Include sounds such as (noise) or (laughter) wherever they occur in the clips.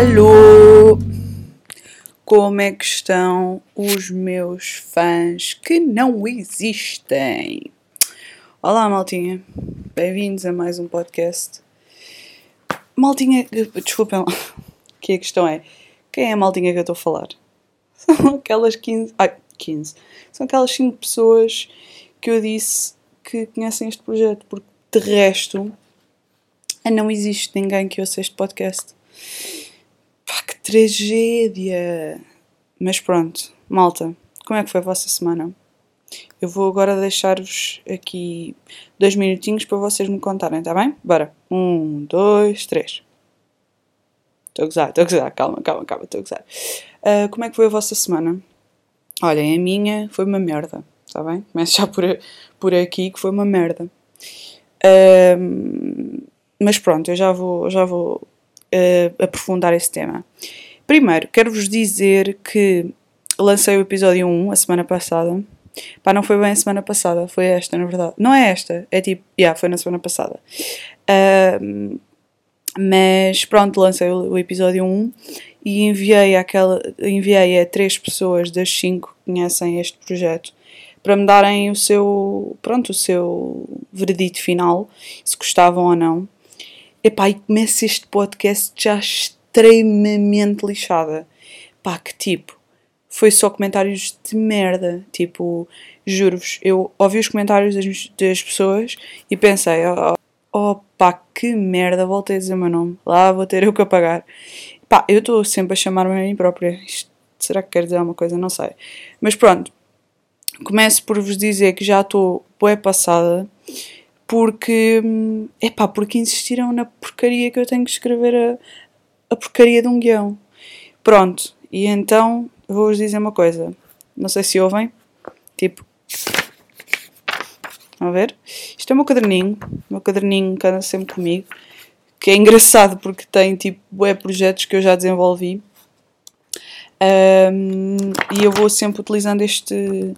Alô! Como é que estão os meus fãs que não existem? Olá, maltinha. Bem-vindos a mais um podcast. Maltinha, desculpem lá, (laughs) que a questão é: quem é a maltinha que eu estou a falar? (laughs) São aquelas 15. Ai, 15. São aquelas 5 pessoas que eu disse que conhecem este projeto, porque de resto não existe ninguém que ouça este podcast. Pá, que tragédia! Mas pronto, malta, como é que foi a vossa semana? Eu vou agora deixar-vos aqui dois minutinhos para vocês me contarem, tá bem? Bora. Um, dois, três. Estou a gozar, estou a gozar. Calma, calma, calma, estou a gozar. Uh, como é que foi a vossa semana? Olhem, a minha foi uma merda, está bem? Começo já por, por aqui que foi uma merda. Uh, mas pronto, eu já vou, já vou uh, aprofundar esse tema. Primeiro, quero-vos dizer que lancei o episódio 1 a semana passada. Pá, não foi bem a semana passada, foi esta, na verdade. Não é esta, é tipo, yeah, foi na semana passada. Uh, mas pronto, lancei o, o, episódio 1 e enviei, aquela, enviei a três pessoas das cinco que conhecem este projeto para me darem o seu, pronto, o seu veredito final, se gostavam ou não. Epá, e começa este podcast já extremamente lixada. Pá, que tipo, foi só comentários de merda. Tipo, juro-vos, eu ouvi os comentários das, das pessoas e pensei, oh, oh pá, que merda, voltei a dizer o meu nome. Lá vou ter eu que apagar. Pá, eu estou sempre a chamar-me a mim própria. Isto, será que quer dizer alguma coisa? Não sei. Mas pronto, começo por vos dizer que já estou bué passada porque, epá, porque insistiram na porcaria que eu tenho que escrever a, a porcaria de um guião. Pronto, e então vou-vos dizer uma coisa. Não sei se ouvem. Tipo. A ver? Isto é o meu caderninho. O meu caderninho que anda sempre comigo. Que é engraçado porque tem tipo bué projetos que eu já desenvolvi. Um, e eu vou sempre utilizando este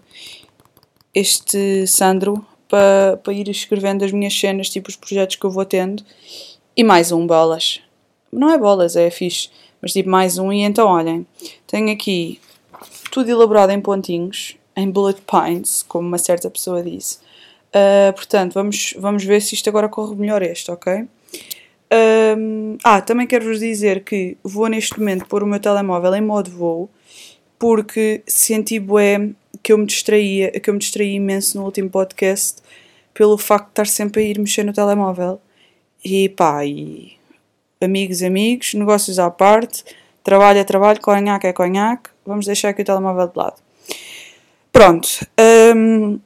este Sandro para, para ir escrevendo as minhas cenas, tipo os projetos que eu vou tendo. E mais um, bolas. Não é bolas, é fixe. Mas tipo mais um. E então, olhem, tenho aqui tudo elaborado em pontinhos, em bullet points, como uma certa pessoa disse. Uh, portanto, vamos, vamos ver se isto agora corre melhor este, ok? Um, ah, também quero-vos dizer que vou neste momento pôr o meu telemóvel em modo voo porque senti bué que eu me distraía, que eu me distraí imenso no último podcast pelo facto de estar sempre a ir mexer no telemóvel. E pá, e amigos, amigos, negócios à parte, trabalho é trabalho, conhaque é conhaque, vamos deixar aqui o telemóvel de lado. Pronto. Um,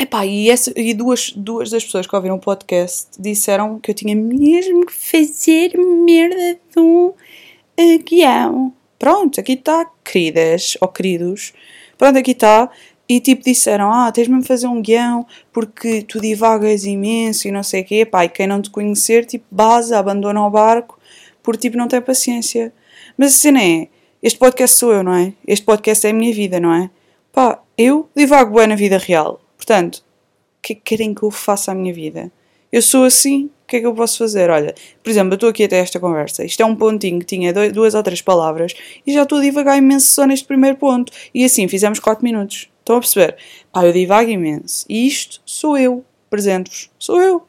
epá, e, essa, e duas, duas das pessoas que ouviram o podcast disseram que eu tinha mesmo que fazer merda um uh, guião. Pronto, aqui está, queridas ou queridos. Pronto, aqui está. E tipo disseram, ah, tens mesmo fazer um guião porque tu divagas imenso e não sei o quê. Pá, e quem não te conhecer, tipo, base, abandona o barco porque tipo não tem paciência. Mas a cena é, este podcast sou eu, não é? Este podcast é a minha vida, não é? Pá, eu divago bem na vida real. Portanto, o que que querem que eu faça à minha vida? Eu sou assim, o que é que eu posso fazer? Olha, por exemplo, eu estou aqui até esta conversa. Isto é um pontinho que tinha dois, duas ou três palavras e já estou a divagar imenso só neste primeiro ponto. E assim, fizemos 4 minutos. Estão a perceber? Pá, eu divago imenso. E isto sou eu. Presento-vos. Sou eu.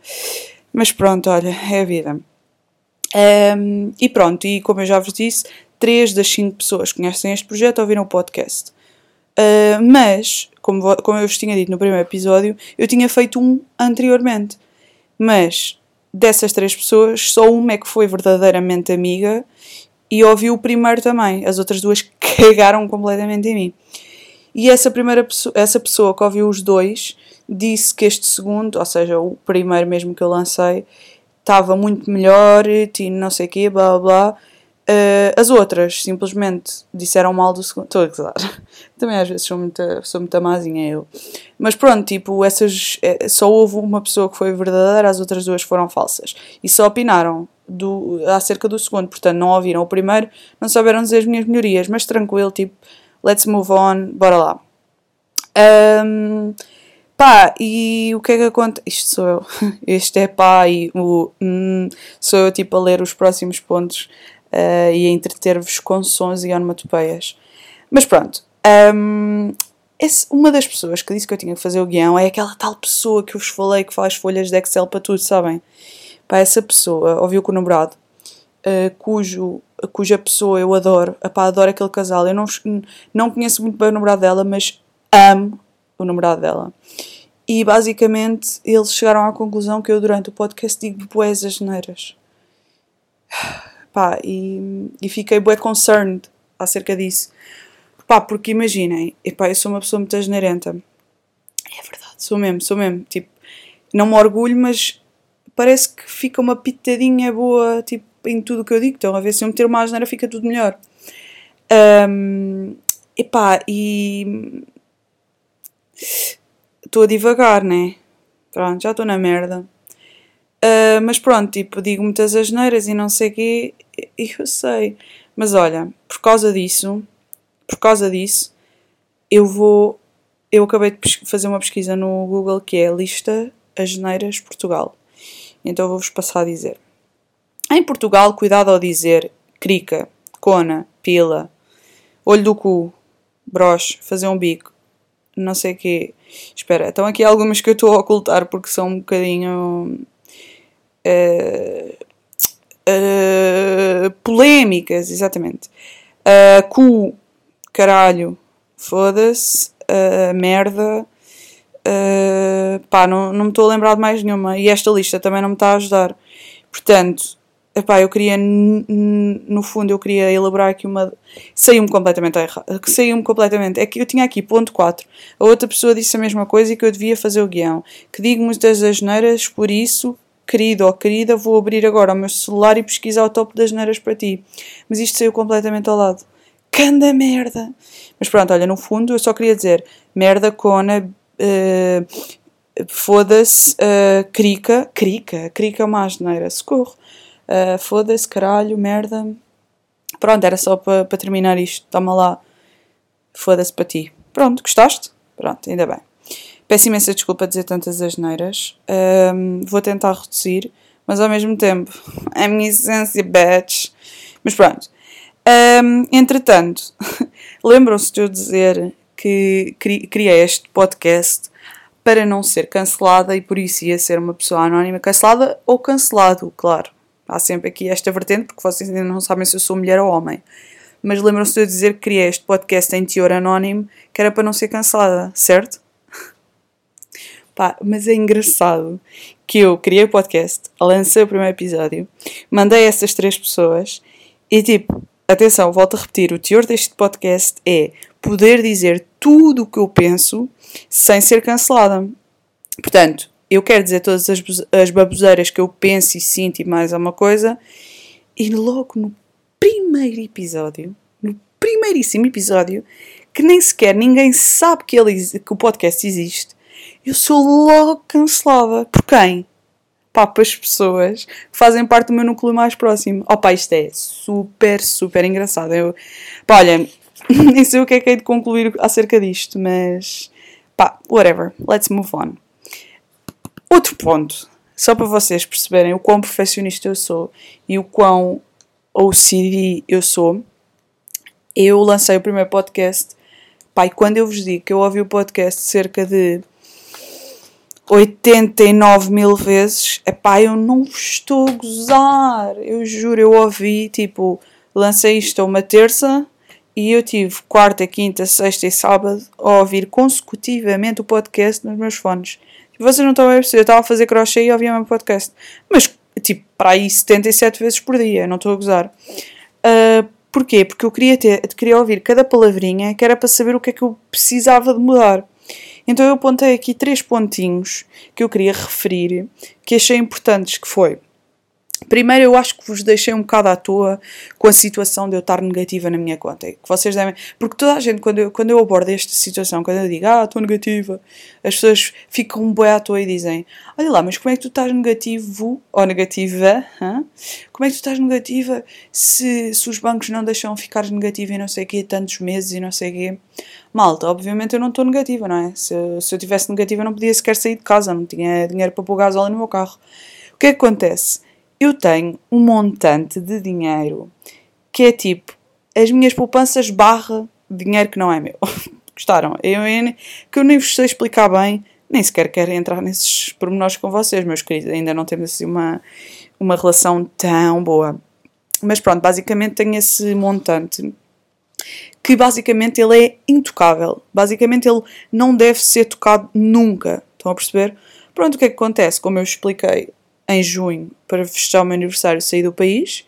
Mas pronto, olha, é a vida. Um, e pronto, e como eu já vos disse, três das cinco pessoas que conhecem este projeto ouviram o podcast. Uh, mas, como, como eu vos tinha dito no primeiro episódio, eu tinha feito um anteriormente. Mas dessas três pessoas, só uma é que foi verdadeiramente amiga e ouviu o primeiro também. As outras duas (laughs) cagaram completamente em mim. E essa primeira pessoa, essa pessoa que ouviu os dois disse que este segundo, ou seja, o primeiro mesmo que eu lancei, estava muito melhor, tinha não sei o quê, blá blá blá. Uh, as outras simplesmente disseram mal do segundo. Estou a gozar. (laughs) Também às vezes sou muito, sou muito mazinha eu. Mas pronto, tipo, essas. É, só houve uma pessoa que foi verdadeira, as outras duas foram falsas. E só opinaram do, acerca do segundo. Portanto, não ouviram o primeiro, não souberam dizer as minhas melhorias. Mas tranquilo, tipo, let's move on, bora lá. Um, pá, e o que é que acontece? Isto sou eu. (laughs) Este é pá, e o. Hum, sou eu, tipo, a ler os próximos pontos uh, e a entreter-vos com sons e onomatopeias. Mas pronto, um, esse, uma das pessoas que disse que eu tinha que fazer o guião é aquela tal pessoa que eu vos falei que faz folhas de Excel para tudo, sabem? Pá, essa pessoa ouviu com o namorado, uh, cujo, cuja pessoa eu adoro, pá, adoro aquele casal. Eu não, não conheço muito bem o namorado dela, mas amo o namorado dela. E basicamente eles chegaram à conclusão que eu durante o podcast digo boas asneiras. (sighs) Pá, e, e fiquei bué concerned acerca disso. Pá, porque imaginem, epá, eu sou uma pessoa muito asneirenta. É verdade, sou mesmo, sou mesmo. Tipo, não me orgulho, mas parece que fica uma pitadinha boa, tipo, em tudo o que eu digo. Então, a ver se eu meter uma asneira fica tudo melhor. Um, epá, e... Estou a divagar, né? Pronto, já estou na merda. Uh, mas pronto, tipo, digo muitas asneiras e não sei o quê, eu sei. Mas olha, por causa disso, por causa disso, eu vou. Eu acabei de fazer uma pesquisa no Google que é Lista Asneiras Portugal. Então vou-vos passar a dizer. Em Portugal, cuidado ao dizer crica, cona, pila, olho do cu, broche, fazer um bico, não sei o quê. Espera, então aqui algumas que eu estou a ocultar porque são um bocadinho. Uh, uh, polémicas, exatamente. Uh, cu, caralho, foda-se, uh, merda, uh, pá, não, não me estou a lembrar de mais nenhuma. E esta lista também não me está a ajudar. Portanto, epá, eu queria, no fundo, eu queria elaborar aqui uma. Saiu-me completamente errado. Saiu-me completamente. É que eu tinha aqui ponto 4. A outra pessoa disse a mesma coisa e que eu devia fazer o guião. Que digo muitas asneiras, por isso, querido ou querida, vou abrir agora o meu celular e pesquisar o topo das neiras para ti. Mas isto saiu completamente ao lado. Canda merda! Mas pronto, olha, no fundo eu só queria dizer merda, cona, uh, foda-se, uh, crica, crica, crica é uma asneira, socorro. Uh, foda-se, caralho, merda. Pronto, era só para pa terminar isto. Toma lá. Foda-se para ti. Pronto, gostaste? Pronto, ainda bem. Peço imensa desculpa dizer tantas asneiras. Um, vou tentar reduzir, mas ao mesmo tempo, (laughs) a minha essência, bitch. Mas pronto. Um, entretanto, (laughs) lembram-se de eu dizer que criei este podcast para não ser cancelada e por isso ia ser uma pessoa anónima cancelada ou cancelado, claro. Há sempre aqui esta vertente, porque vocês ainda não sabem se eu sou mulher ou homem. Mas lembram-se de eu dizer que criei este podcast em teor anónimo, que era para não ser cancelada, certo? Pá, mas é engraçado que eu criei o podcast, lancei o primeiro episódio, mandei essas três pessoas e tipo, atenção, volto a repetir, o teor deste podcast é poder dizer tudo o que eu penso sem ser cancelada. Portanto, eu quero dizer todas as, as baboseiras que eu penso e sinto e mais alguma coisa, e logo no primeiro episódio, no primeiríssimo episódio, que nem sequer ninguém sabe que, ele, que o podcast existe, eu sou logo cancelada. Por quem? pá, para as pessoas que fazem parte do meu núcleo mais próximo. Oh pá, isto é super, super engraçado. Eu, pá, olha, (laughs) nem sei o que é que hei de concluir acerca disto, mas pá, whatever, let's move on. Outro ponto, só para vocês perceberem o quão perfeccionista eu sou e o quão OCD eu sou, eu lancei o primeiro podcast. Pai, quando eu vos digo que eu ouvi o podcast cerca de 89 mil vezes, epá, eu não estou a gozar, eu juro, eu ouvi, tipo, lancei isto uma terça e eu tive quarta, quinta, sexta e sábado a ouvir consecutivamente o podcast nos meus fones. Vocês não estão a perceber, eu estava a fazer crochê e ouvia o meu podcast, mas, tipo, para aí 77 vezes por dia, não estou a gozar. Uh, porquê? Porque eu queria, ter, queria ouvir cada palavrinha que era para saber o que é que eu precisava de mudar. Então eu apontei aqui três pontinhos que eu queria referir, que achei importantes, que foi... Primeiro, eu acho que vos deixei um bocado à toa com a situação de eu estar negativa na minha conta. Que vocês devem. Porque toda a gente, quando eu, quando eu abordo esta situação, quando eu digo, ah, estou negativa, as pessoas ficam boi à toa e dizem, olha lá, mas como é que tu estás negativo ou negativa? Hã? Como é que tu estás negativa se, se os bancos não deixam ficar negativa e não sei o quê, tantos meses e não sei o quê? Malta, obviamente eu não estou negativa, não é? Se, se eu tivesse negativa, eu não podia sequer sair de casa, não tinha dinheiro para pôr gasóleo no meu carro. O que é que acontece? Eu tenho um montante de dinheiro que é tipo as minhas poupanças barra dinheiro que não é meu. (laughs) Gostaram? Eu, eu, que eu nem vos sei explicar bem, nem sequer quero entrar nesses pormenores com vocês, meus queridos. Ainda não temos assim uma, uma relação tão boa. Mas pronto, basicamente tenho esse montante que basicamente ele é intocável. Basicamente ele não deve ser tocado nunca. Estão a perceber? Pronto, o que é que acontece? Como eu expliquei em junho, para festejar o meu aniversário, saí do país,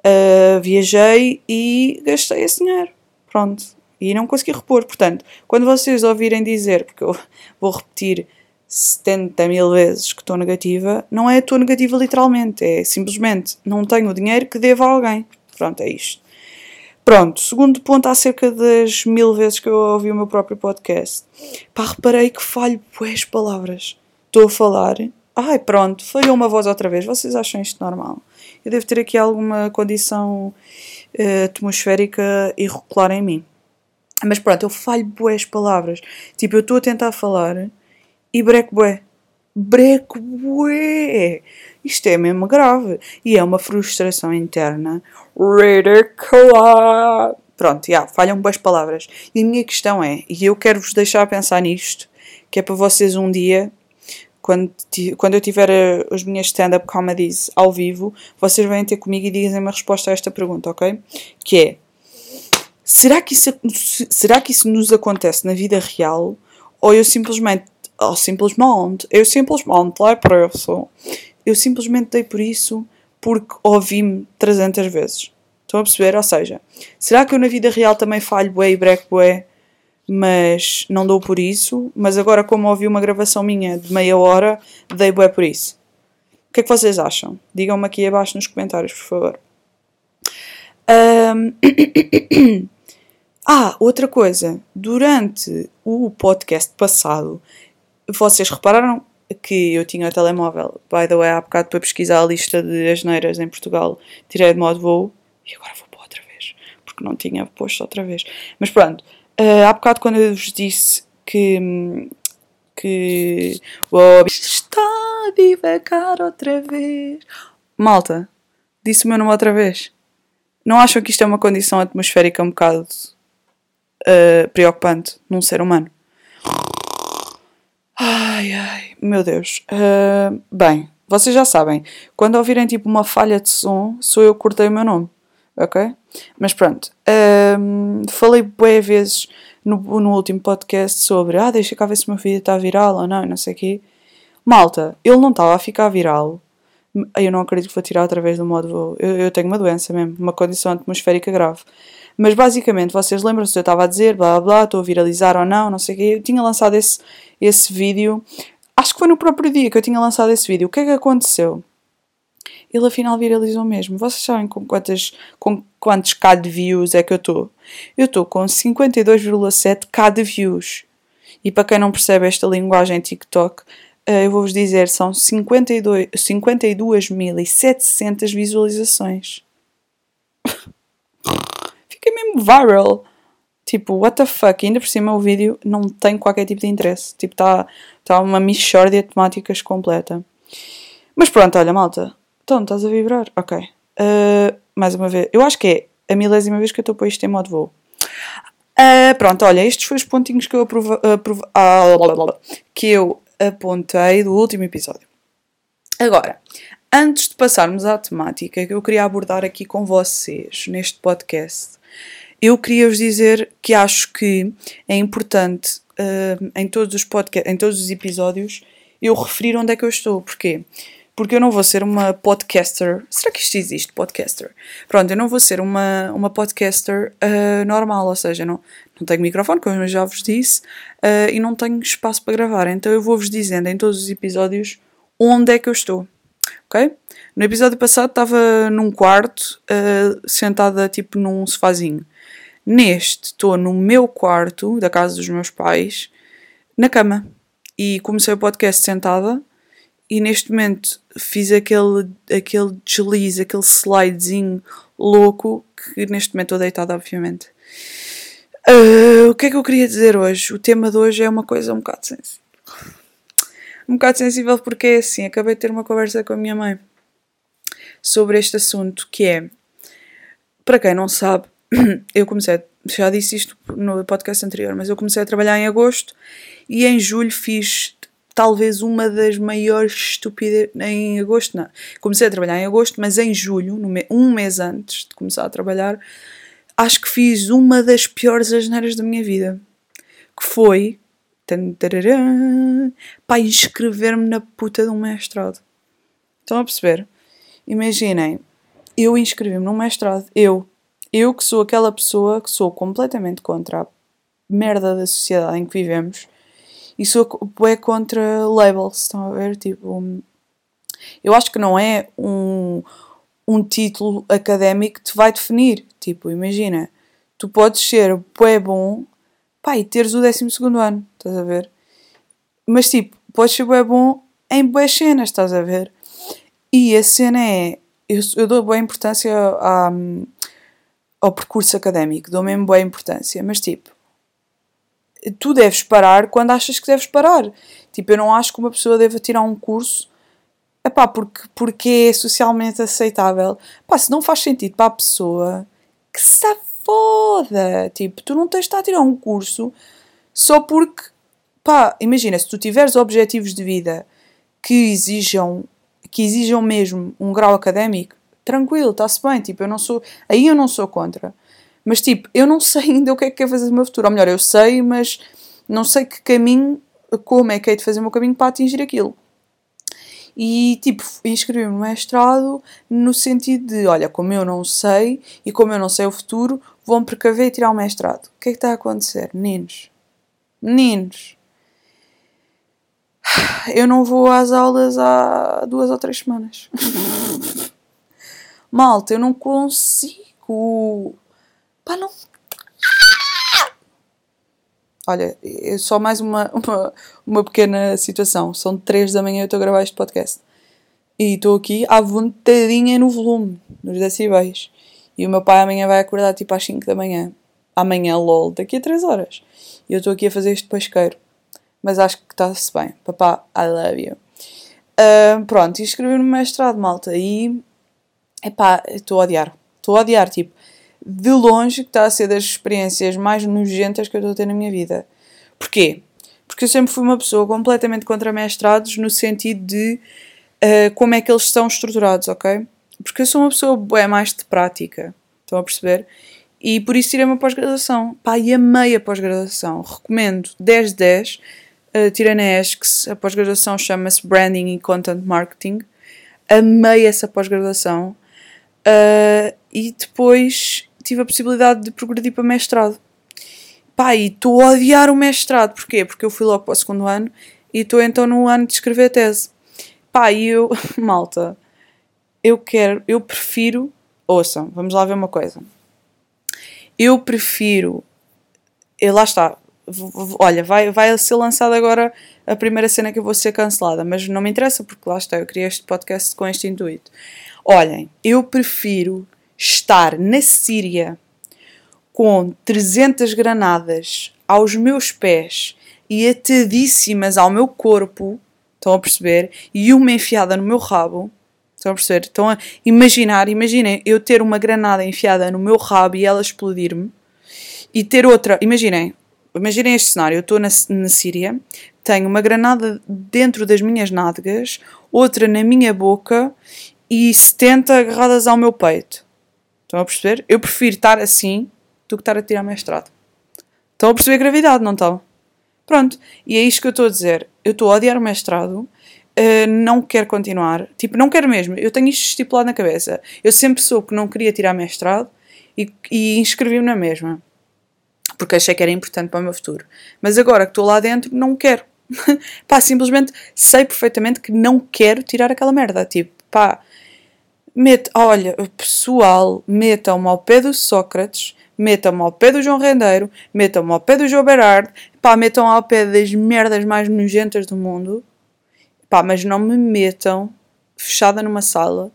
uh, viajei e gastei esse dinheiro. Pronto. E não consegui repor. Portanto, quando vocês ouvirem dizer, porque eu (laughs) vou repetir 70 mil vezes que estou negativa, não é estou negativa literalmente, é simplesmente não tenho o dinheiro que devo a alguém. Pronto, é isto. Pronto, segundo ponto, há cerca das mil vezes que eu ouvi o meu próprio podcast. Pá, reparei que falho boas palavras. Estou a falar. Ai, pronto, falhou uma voz outra vez. Vocês acham isto normal? Eu devo ter aqui alguma condição uh, atmosférica irregular em mim. Mas pronto, eu falho boas palavras. Tipo, eu estou a tentar falar e breco bué. Breco bué. Isto é mesmo grave. E é uma frustração interna ridícula. Pronto, já, falham boas palavras. E a minha questão é, e eu quero vos deixar pensar nisto, que é para vocês um dia, quando, quando eu tiver a, as minhas stand-up comedies ao vivo, vocês vêm ter comigo e dizem uma resposta a esta pergunta, ok? Que é, será que isso, será que isso nos acontece na vida real? Ou eu simplesmente oh, simplesmente, eu simplesmente dei por isso. Eu simplesmente dei por isso porque ouvi-me 300 vezes. Estão a perceber? Ou seja, será que eu na vida real também falho bué e breco bué, mas não dou por isso? Mas agora, como ouvi uma gravação minha de meia hora, dei bué por isso. O que é que vocês acham? Digam-me aqui abaixo nos comentários, por favor. Um... (coughs) ah, outra coisa. Durante o podcast passado, vocês repararam que eu tinha o telemóvel, by the way, há bocado para pesquisar a lista de asneiras em Portugal, tirei de modo voo e agora vou para outra vez, porque não tinha posto outra vez. Mas pronto, uh, há bocado quando eu vos disse que, que o está devagar outra vez. Malta, disse o meu nome outra vez. Não acham que isto é uma condição atmosférica um bocado uh, preocupante num ser humano? Ai, ai, meu Deus. Uh, bem, vocês já sabem, quando ouvirem tipo uma falha de som, sou eu que cortei o meu nome, ok? Mas pronto, uh, falei bem vezes no, no último podcast sobre ah, deixa cá ver se o meu vídeo está viral ou não, não sei o quê. Malta, ele não estava a ficar viral. Eu não acredito que vou tirar outra vez do modo. Eu, eu tenho uma doença mesmo, uma condição atmosférica grave. Mas basicamente, vocês lembram-se, eu estava a dizer, blá blá, estou a viralizar ou não, não sei o quê. Eu tinha lançado esse, esse vídeo, acho que foi no próprio dia que eu tinha lançado esse vídeo. O que é que aconteceu? Ele afinal viralizou mesmo. Vocês sabem com, quantas, com quantos K de views é que eu estou? Eu estou com 52,7 K de views. E para quem não percebe esta linguagem TikTok, eh, eu vou-vos dizer, são 52.700 52 visualizações. (laughs) fiquei mesmo viral. Tipo, what the fuck? ainda por cima o vídeo não tem qualquer tipo de interesse. Tipo, está tá uma mixórdia de temáticas completa. Mas pronto, olha, malta. Então, estás a vibrar? Ok. Uh, mais uma vez. Eu acho que é a milésima vez que eu estou a pôr isto em modo voo. Uh, pronto, olha, estes foram os pontinhos que eu, aprova, aprova, ah, que eu apontei do último episódio. Agora, antes de passarmos à temática que eu queria abordar aqui com vocês neste podcast, eu queria vos dizer que acho que é importante uh, em, todos os podcast, em todos os episódios eu referir onde é que eu estou. Porquê? Porque eu não vou ser uma podcaster. Será que isto existe? Podcaster. Pronto, eu não vou ser uma, uma podcaster uh, normal, ou seja, não, não tenho microfone, como eu já vos disse, uh, e não tenho espaço para gravar. Então eu vou-vos dizendo em todos os episódios onde é que eu estou. Ok? No episódio passado estava num quarto, uh, sentada tipo num sofazinho. Neste, estou no meu quarto, da casa dos meus pais, na cama. E comecei o podcast sentada e neste momento fiz aquele, aquele deslize, aquele slidezinho louco que neste momento estou deitada, obviamente. Uh, o que é que eu queria dizer hoje? O tema de hoje é uma coisa um bocado sensível. Um bocado sensível porque é assim, acabei de ter uma conversa com a minha mãe sobre este assunto que é para quem não sabe, (clears throat) eu comecei, já disse isto no podcast anterior, mas eu comecei a trabalhar em agosto e em julho fiz talvez uma das maiores estupidez. Em agosto, não. Comecei a trabalhar em agosto, mas em julho, um mês antes de começar a trabalhar, acho que fiz uma das piores asneiras da minha vida. Que foi. Para inscrever-me na puta de um mestrado. Estão a perceber? Imaginem, eu inscrevi-me num mestrado. Eu. Eu que sou aquela pessoa que sou completamente contra a merda da sociedade em que vivemos e sou é contra labels, estão a ver? Tipo, eu acho que não é um, um título académico que te vai definir. Tipo, imagina, tu podes ser bué bom pá, e teres o 12 ano, estás a ver? Mas tipo, podes ser bué bom em boas cenas, estás a ver? E a cena é, eu, eu dou boa importância à, ao percurso académico, dou mesmo boa importância, mas tipo, tu deves parar quando achas que deves parar. Tipo, eu não acho que uma pessoa deva tirar um curso epá, porque, porque é socialmente aceitável. Pá, se não faz sentido para a pessoa, que se foda. Tipo, tu não tens de estar a tirar um curso só porque, pá, imagina, se tu tiveres objetivos de vida que exijam, que exijam mesmo um grau académico, tranquilo, está-se bem. Tipo, eu não sou, aí eu não sou contra. Mas tipo, eu não sei (laughs) ainda o que é que quero fazer do meu futuro. Ou melhor, eu sei, mas não sei que caminho, como é que é de fazer o meu caminho para atingir aquilo. E tipo, inscrevi-me no mestrado no sentido de: olha, como eu não sei e como eu não sei o futuro, vão precaver e tirar o mestrado. O que é que está a acontecer? Meninos, meninos, (sighs) eu não vou às aulas há duas ou três semanas. (laughs) Malta, eu não consigo. Pá, não. Olha, é só mais uma, uma, uma pequena situação. São 3 da manhã e eu estou a gravar este podcast. E estou aqui à vontadinha no volume, nos decibéis. E o meu pai amanhã vai acordar tipo às 5 da manhã. Amanhã, lol, daqui a 3 horas. E eu estou aqui a fazer este pesqueiro. Mas acho que está-se bem. Papá, I love you. Uh, pronto, e escrevi no mestrado, malta. E. Epá, estou a odiar. Estou a odiar, tipo de longe que está a ser das experiências mais nojentas que eu estou a ter na minha vida. Porquê? Porque eu sempre fui uma pessoa completamente contra mestrados no sentido de uh, como é que eles estão estruturados, ok? Porque eu sou uma pessoa é mais de prática, estão a perceber? E por isso tirei uma pós-graduação. Pá, e amei a pós-graduação. Recomendo 10 de 10. Uh, tirei na ESCS, a pós-graduação chama-se Branding e Content Marketing. Amei essa pós-graduação. Uh, e depois tive a possibilidade de progredir para mestrado. Pá, e estou a odiar o mestrado. Porquê? Porque eu fui logo para o segundo ano e estou então no ano de escrever a tese. Pá, e eu, (laughs) malta, eu quero, eu prefiro, ouçam, vamos lá ver uma coisa. Eu prefiro, e lá está, olha, vai, vai ser lançada agora a primeira cena que eu vou ser cancelada, mas não me interessa porque lá está, eu criei este podcast com este intuito. Olhem, eu prefiro estar na Síria com 300 granadas aos meus pés e atadíssimas ao meu corpo, estão a perceber? E uma enfiada no meu rabo, estão a perceber? Estão a imaginar, imaginem eu ter uma granada enfiada no meu rabo e ela explodir-me, e ter outra, imaginem, imaginem este cenário, eu estou na, na Síria, tenho uma granada dentro das minhas nádegas, outra na minha boca e 70 agarradas ao meu peito. Estão a perceber? Eu prefiro estar assim do que estar a tirar mestrado. Estão a perceber a gravidade, não estão? Pronto, e é isto que eu estou a dizer. Eu estou a odiar o mestrado, uh, não quero continuar. Tipo, não quero mesmo. Eu tenho isto estipulado na cabeça. Eu sempre soube que não queria tirar mestrado e, e inscrevi-me na mesma. Porque achei que era importante para o meu futuro. Mas agora que estou lá dentro, não quero. (laughs) pá, simplesmente sei perfeitamente que não quero tirar aquela merda. Tipo, pá, Olha, pessoal, metam-me ao pé do Sócrates, metam-me ao pé do João Rendeiro, metam-me ao pé do João Berardo, pá, metam ao pé das merdas mais nojentas do mundo, pá, mas não me metam fechada numa sala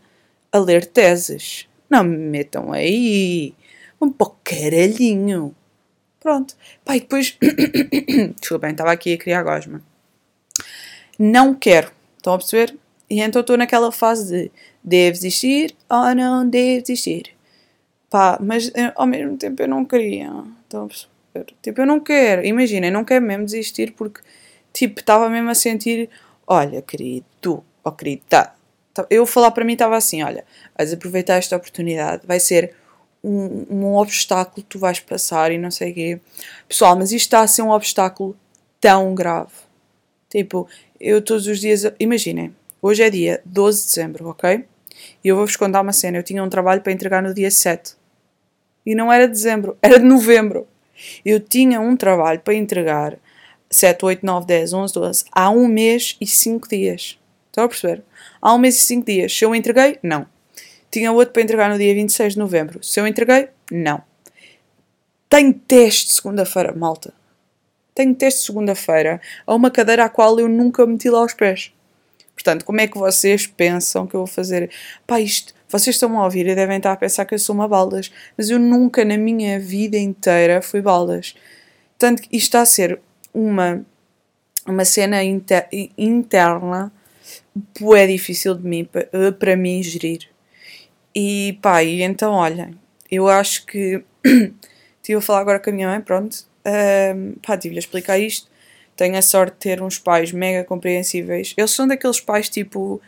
a ler teses. Não me metam aí. Um pouco caralhinho. Pronto. Pá, e depois. (coughs) Desculpem, estava aqui a criar gosma. Não quero. Estão a perceber? E então estou naquela fase de devo desistir ou não devo desistir. Pá, mas eh, ao mesmo tempo eu não queria. Perceber? Tipo, eu não quero. Imaginem, não quero mesmo desistir porque, tipo, estava mesmo a sentir: olha, querido, tu, oh, querido, tá. tá eu falar para mim estava assim: olha, vais aproveitar esta oportunidade, vai ser um, um obstáculo que tu vais passar e não sei o quê. Pessoal, mas isto está a ser um obstáculo tão grave. Tipo, eu todos os dias. Imaginem, hoje é dia 12 de dezembro, ok? E eu vou-vos contar uma cena. Eu tinha um trabalho para entregar no dia 7. E não era de dezembro, (laughs) era de novembro. Eu tinha um trabalho para entregar 7, 8, 9, 10, 11, 12 há um mês e 5 dias. Estão a perceber? Há um mês e 5 dias. Se eu entreguei, não. Tinha outro para entregar no dia 26 de novembro. Se eu entreguei, não. Tenho teste segunda-feira, malta. Tenho teste segunda-feira a uma cadeira à qual eu nunca meti lá os pés. Portanto, como é que vocês pensam que eu vou fazer? Pá, isto, vocês estão a ouvir e devem estar a pensar que eu sou uma baldas, mas eu nunca na minha vida inteira fui baldas. Tanto que isto está a ser uma, uma cena inter, interna, é difícil de mim, para mim gerir. E pá, e então olhem, eu acho que (clears throat) estive a falar agora com a minha mãe, pronto, um, pá, tive-lhe a explicar isto tenho a sorte de ter uns pais mega compreensíveis. Eles são daqueles pais tipo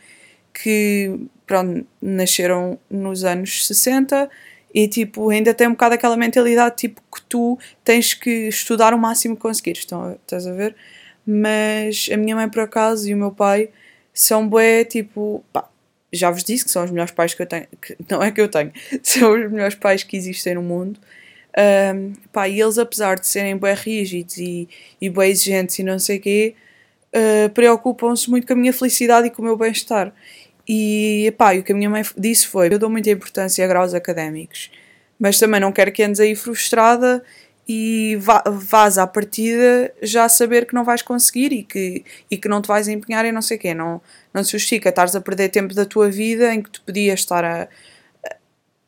que pronto, nasceram nos anos 60 e tipo ainda têm um bocado aquela mentalidade tipo que tu tens que estudar o máximo que conseguires. Estão, estás a ver? Mas a minha mãe por acaso e o meu pai são bué tipo pá, já vos disse que são os melhores pais que eu tenho, que não é que eu tenho, (laughs) são os melhores pais que existem no mundo. Um, pá, e eles, apesar de serem bem rígidos e, e bem exigentes e não sei o quê, uh, preocupam-se muito com a minha felicidade e com o meu bem-estar. E, pá, o que a minha mãe disse foi: eu dou muita importância a graus académicos, mas também não quero que andes aí frustrada e vás à partida já saber que não vais conseguir e que, e que não te vais empenhar em não sei o quê. Não, não se justifica estares a perder tempo da tua vida em que tu podias estar a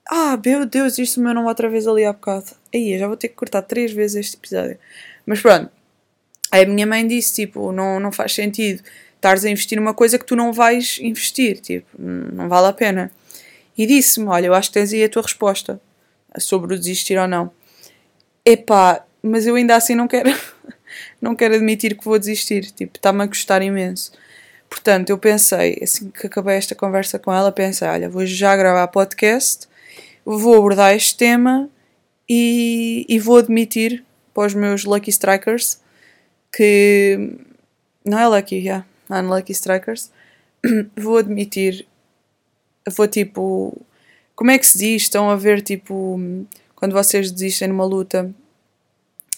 ah, meu Deus, isto meu não outra vez ali há bocado. Aí, eu já vou ter que cortar três vezes este episódio. Mas pronto. Aí a minha mãe disse, tipo, não, não faz sentido estares a investir numa coisa que tu não vais investir, tipo, não vale a pena. E disse-me, olha, eu acho que tens aí a tua resposta sobre o desistir ou não. Epá, mas eu ainda assim não quero, (laughs) não quero admitir que vou desistir, tipo, está-me a custar imenso. Portanto, eu pensei, assim que acabei esta conversa com ela, pensei, olha, vou já gravar podcast vou abordar este tema e, e vou admitir para os meus Lucky Strikers que. Não é Lucky, yeah, Unlucky Strikers. (clears throat) vou admitir. Vou tipo. Como é que se diz? Estão a ver tipo. Quando vocês desistem numa luta.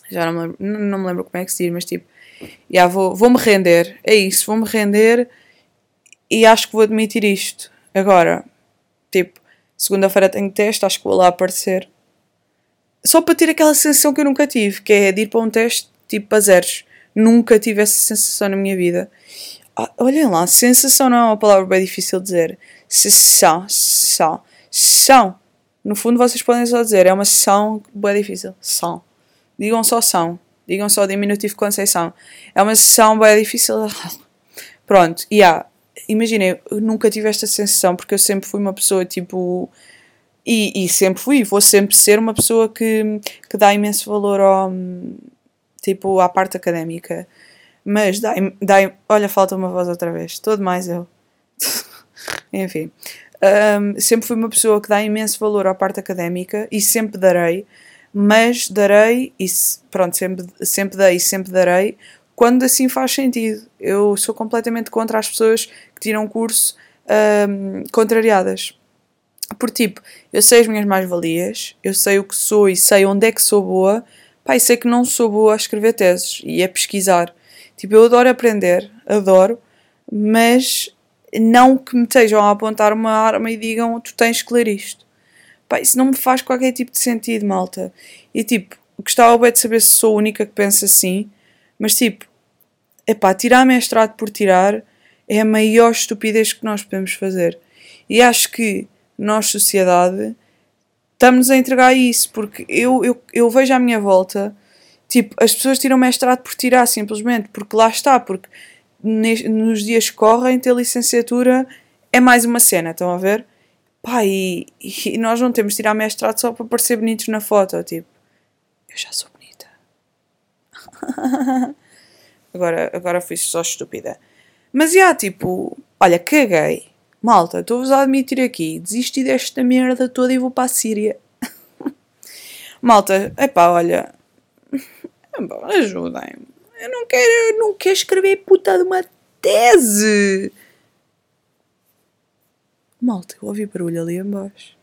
Já não me lembro, não me lembro como é que se diz, mas tipo. Yeah, vou, vou-me render. É isso, vou-me render e acho que vou admitir isto. Agora, tipo, Segunda-feira tenho teste, acho que vou lá aparecer. Só para ter aquela sensação que eu nunca tive, que é de ir para um teste tipo a zeros. Nunca tive essa sensação na minha vida. Ah, olhem lá, sensação não é uma palavra bem difícil de dizer. Sensação, são, são. No fundo vocês podem só dizer, é uma sessão bem difícil. São. Digam só são. Digam só diminutivo Conceição. É uma sessão bem difícil. (laughs) Pronto, e yeah, imaginem, eu nunca tive esta sensação porque eu sempre fui uma pessoa tipo. E, e sempre fui, vou sempre ser uma pessoa que, que dá imenso valor ao, tipo, à parte académica. Mas dá, dá. Olha, falta uma voz outra vez. Estou demais eu. (laughs) Enfim. Um, sempre fui uma pessoa que dá imenso valor à parte académica e sempre darei, mas darei e pronto, sempre, sempre dei e sempre darei quando assim faz sentido. Eu sou completamente contra as pessoas que tiram curso um, contrariadas. Por tipo, eu sei as minhas mais-valias, eu sei o que sou e sei onde é que sou boa, pá, e sei que não sou boa a escrever teses e a pesquisar. Tipo, eu adoro aprender, adoro, mas não que me estejam a apontar uma arma e digam tu tens que ler isto. Pá, isso não me faz qualquer tipo de sentido, malta. E tipo, gostava bem de saber se sou a única que pensa assim, mas tipo, epá, tirar mestrado por tirar é a maior estupidez que nós podemos fazer. E acho que nós, sociedade, estamos a entregar isso, porque eu, eu, eu vejo à minha volta, tipo, as pessoas tiram mestrado por tirar, simplesmente, porque lá está, porque nos dias que correm ter licenciatura é mais uma cena, estão a ver? Pá, e, e nós não temos de tirar mestrado só para parecer bonitos na foto. Tipo, eu já sou. (laughs) agora, agora fui só estúpida. Mas já, tipo, olha, caguei. Malta, estou-vos a admitir aqui. Desisti desta merda toda e vou para a Síria. (laughs) Malta, epá, olha. (laughs) Ajudem-me. Eu não quero, eu não quero escrever puta de uma tese. Malta, eu ouvi barulho ali embaixo.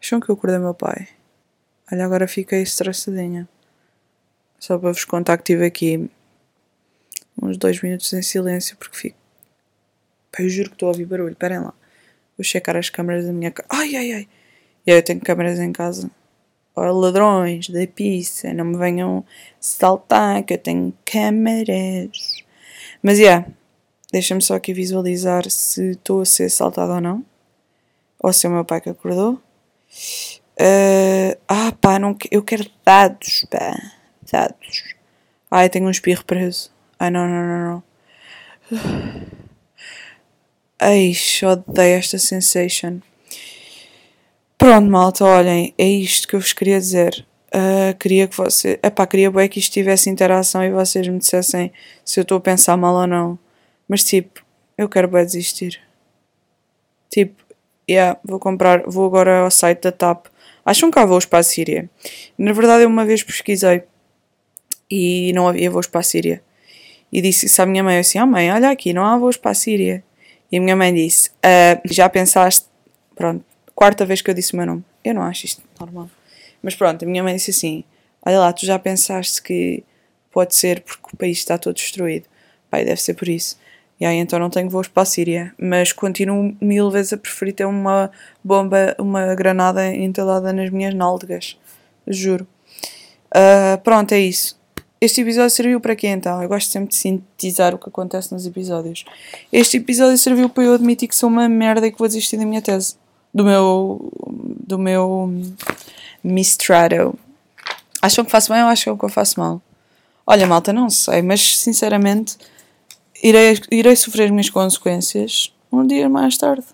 Acham que eu acordei meu pai? Olha, agora fiquei estressadinha. Só para vos contar que tive aqui uns dois minutos em silêncio porque fico. Pá, eu juro que estou a ouvir barulho. Esperem lá. Vou checar as câmeras da minha casa. Ai, ai, ai. E aí eu tenho câmeras em casa. Ora, ladrões da pizza, não me venham saltar que eu tenho câmeras. Mas, yeah, deixa-me só aqui visualizar se estou a ser assaltada ou não. Ou se é o meu pai que acordou. Uh, ah, pá, não, eu quero dados, pá. Ai, tenho um espirro preso. Ai, não, não, não, não. Ai, odeio esta sensation. Pronto, malta, olhem, é isto que eu vos queria dizer. Uh, queria que você. Epá, queria bem que isto tivesse interação e vocês me dissessem se eu estou a pensar mal ou não. Mas tipo, eu quero bem desistir. Tipo, yeah, vou comprar, vou agora ao site da TAP. Acham que há voos para a Síria? Na verdade, eu uma vez pesquisei e não havia voos para a Síria. E disse isso à minha mãe, assim, ah mãe, olha aqui, não há voos para a Síria. E a minha mãe disse, ah, já pensaste, pronto, quarta vez que eu disse o meu nome. Eu não acho isto normal. Mas pronto, a minha mãe disse assim, olha lá, tu já pensaste que pode ser porque o país está todo destruído. Pai, deve ser por isso. E aí então não tenho voos para a Síria, mas continuo mil vezes a preferir ter uma bomba, uma granada entalada nas minhas nádegas. Juro. Uh, pronto, é isso. Este episódio serviu para quê então? Eu gosto sempre de sintetizar o que acontece nos episódios. Este episódio serviu para eu admitir que sou uma merda e que vou desistir da minha tese. Do meu. do meu. Mistrado. Acham que faço bem ou acham que eu faço mal? Olha, malta, não sei, mas sinceramente irei, irei sofrer as minhas consequências um dia mais tarde.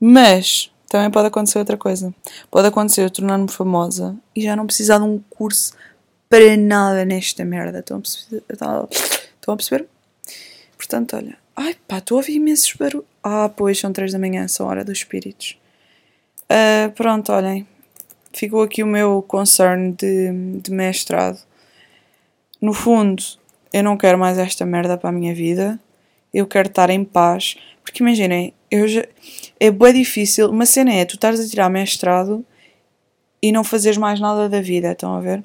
Mas também pode acontecer outra coisa. Pode acontecer eu tornar-me famosa e já não precisar de um curso para nada nesta merda. Estão a perceber? Estão a perceber? Portanto, olha. Ai pá, estou a ouvir imensos barulhos. Ah, pois, são 3 da manhã, são hora dos espíritos. Uh, pronto, olhem. Ficou aqui o meu concern de, de mestrado. No fundo, eu não quero mais esta merda para a minha vida. Eu quero estar em paz. Porque imaginem, eu já, é bem difícil. Uma cena é tu estares a tirar mestrado e não fazeres mais nada da vida, estão a ver?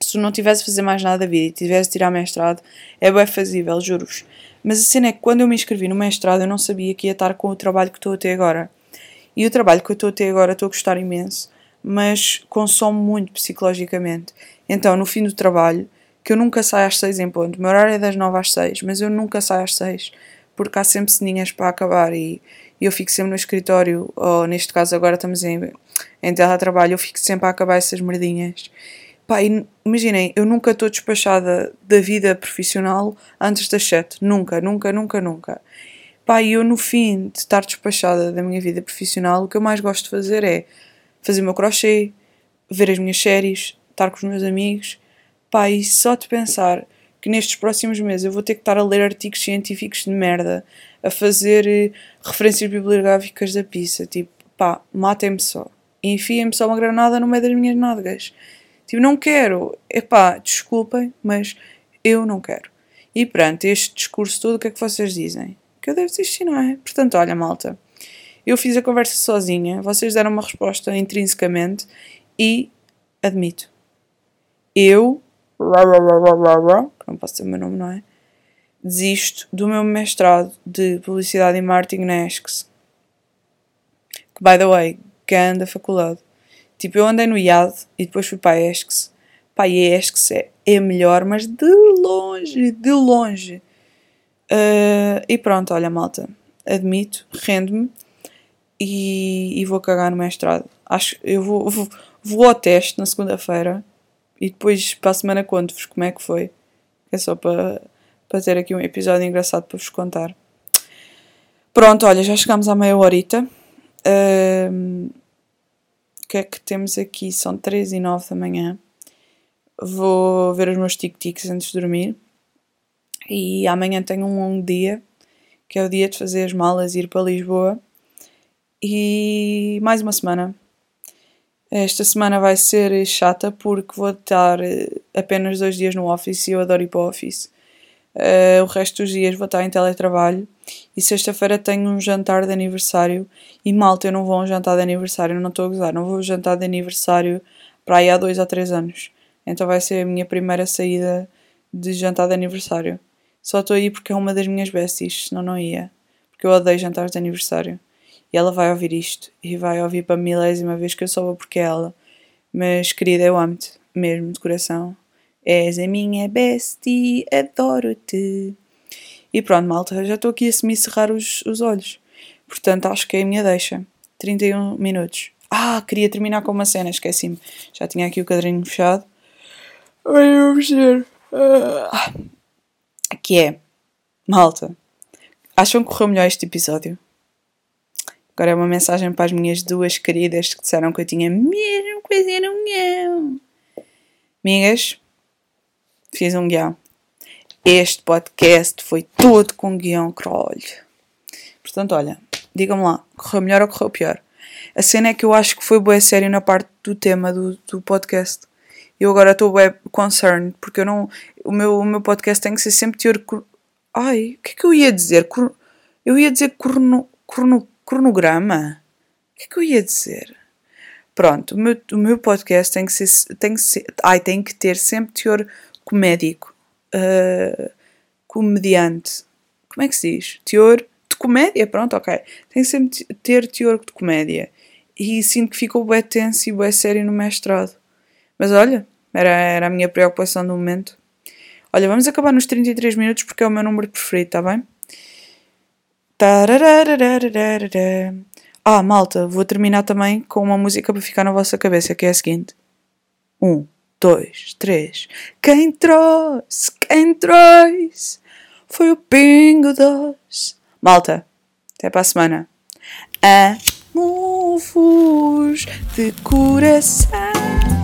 Se não tivesse a fazer mais nada da vida e tivesse a tirar mestrado, é bem fazível, juro-vos. Mas a cena é que quando eu me inscrevi no mestrado eu não sabia que ia estar com o trabalho que estou a ter agora. E o trabalho que eu estou a ter agora estou a gostar imenso, mas consome muito psicologicamente. Então, no fim do trabalho, que eu nunca saio às seis em ponto, o meu horário é das nove às seis, mas eu nunca saio às seis, porque há sempre ceninhas para acabar e eu fico sempre no escritório, ou neste caso agora estamos em, em teletrabalho, eu fico sempre a acabar essas merdinhas. Pá, imaginem, eu nunca estou despachada da vida profissional antes das 7. Nunca, nunca, nunca, nunca. Pá, e eu no fim de estar despachada da minha vida profissional, o que eu mais gosto de fazer é fazer o meu crochê, ver as minhas séries, estar com os meus amigos. Pá, e só de pensar que nestes próximos meses eu vou ter que estar a ler artigos científicos de merda, a fazer eh, referências bibliográficas da pizza, tipo, pá, matem-me só. Enfiem-me só uma granada no meio das minhas nádegas. Tipo, não quero. Epá, desculpem, mas eu não quero. E pronto, este discurso todo, o que é que vocês dizem? Que eu devo desistir, não é? Portanto, olha, malta. Eu fiz a conversa sozinha, vocês deram uma resposta intrinsecamente e admito. Eu, que não posso dizer o meu nome, não é? Desisto do meu mestrado de Publicidade e Marketing na ESCS. Que, by the way, grande faculdade. Tipo, eu andei no IAD e depois fui para a ESCS. Pá, e a ESCS é, é melhor, mas de longe, de longe. Uh, e pronto, olha, malta. Admito, rendo-me e, e, vou cagar no mestrado. Acho eu vou, vou, vou ao teste na segunda-feira e depois para a semana conto-vos como é que foi. É só para, para ter aqui um episódio engraçado para vos contar. Pronto, olha, já chegamos à meia horita. O que é que temos aqui? São 3 e 9 da manhã. Vou ver os meus tic-tics antes de dormir. E amanhã tenho um longo dia, que é o dia de fazer as malas e ir para Lisboa. E mais uma semana. Esta semana vai ser chata porque vou estar eh, apenas dois dias no office e eu adoro ir para o office. Uh, o resto dos dias vou estar em teletrabalho e sexta-feira tenho um jantar de aniversário e malta, eu não vou a um jantar de aniversário, não estou a gozar, não vou a um jantar de aniversário para aí há dois ou três anos. Então vai ser a minha primeira saída de jantar de aniversário. Só estou aí porque é uma das minhas besties, senão não ia. Porque eu odeio jantares de aniversário. E ela vai ouvir isto e vai ouvir para a milésima vez que eu só vou porque é ela. Mas querida, eu amo-te, mesmo de coração. És a minha bestie, adoro-te. E pronto, malta, já estou aqui a se me cerrar os, os olhos. Portanto, acho que é a minha deixa. 31 minutos. Ah, queria terminar com uma cena, esqueci-me. Já tinha aqui o cadrinho fechado. Ai, vamos ver. Ah. Que é, malta, acham que correu melhor este episódio? Agora é uma mensagem para as minhas duas queridas que disseram que eu tinha mesmo coisa no guião. Amigas, fiz um guião. Este podcast foi todo com guião crolho. Portanto, olha, digam-me lá, correu melhor ou correu pior? A cena é que eu acho que foi boa sério na parte do tema do, do podcast. Eu agora estou web concerned, porque eu não. O meu, o meu podcast tem que ser sempre teórico. Ai, o que é que eu ia dizer? Eu ia dizer crono, crono, cronograma? O que é que eu ia dizer? Pronto, o meu, o meu podcast tem que ser. Tem que ser ai, tem que ter sempre teor comédico. Uh, comediante. Como é que se diz? Teor de comédia, pronto, ok. Tem sempre ter teor de comédia. E sinto que ficou bem tenso e bem sério no mestrado. Mas olha, era, era a minha preocupação do momento. Olha, vamos acabar nos 33 minutos porque é o meu número preferido, tá bem? Ah, malta, vou terminar também com uma música para ficar na vossa cabeça, que é a seguinte. Um, dois, três. Quem trouxe, quem trouxe foi o Pingo Doce. Malta, até para a semana. Amo-vos de coração.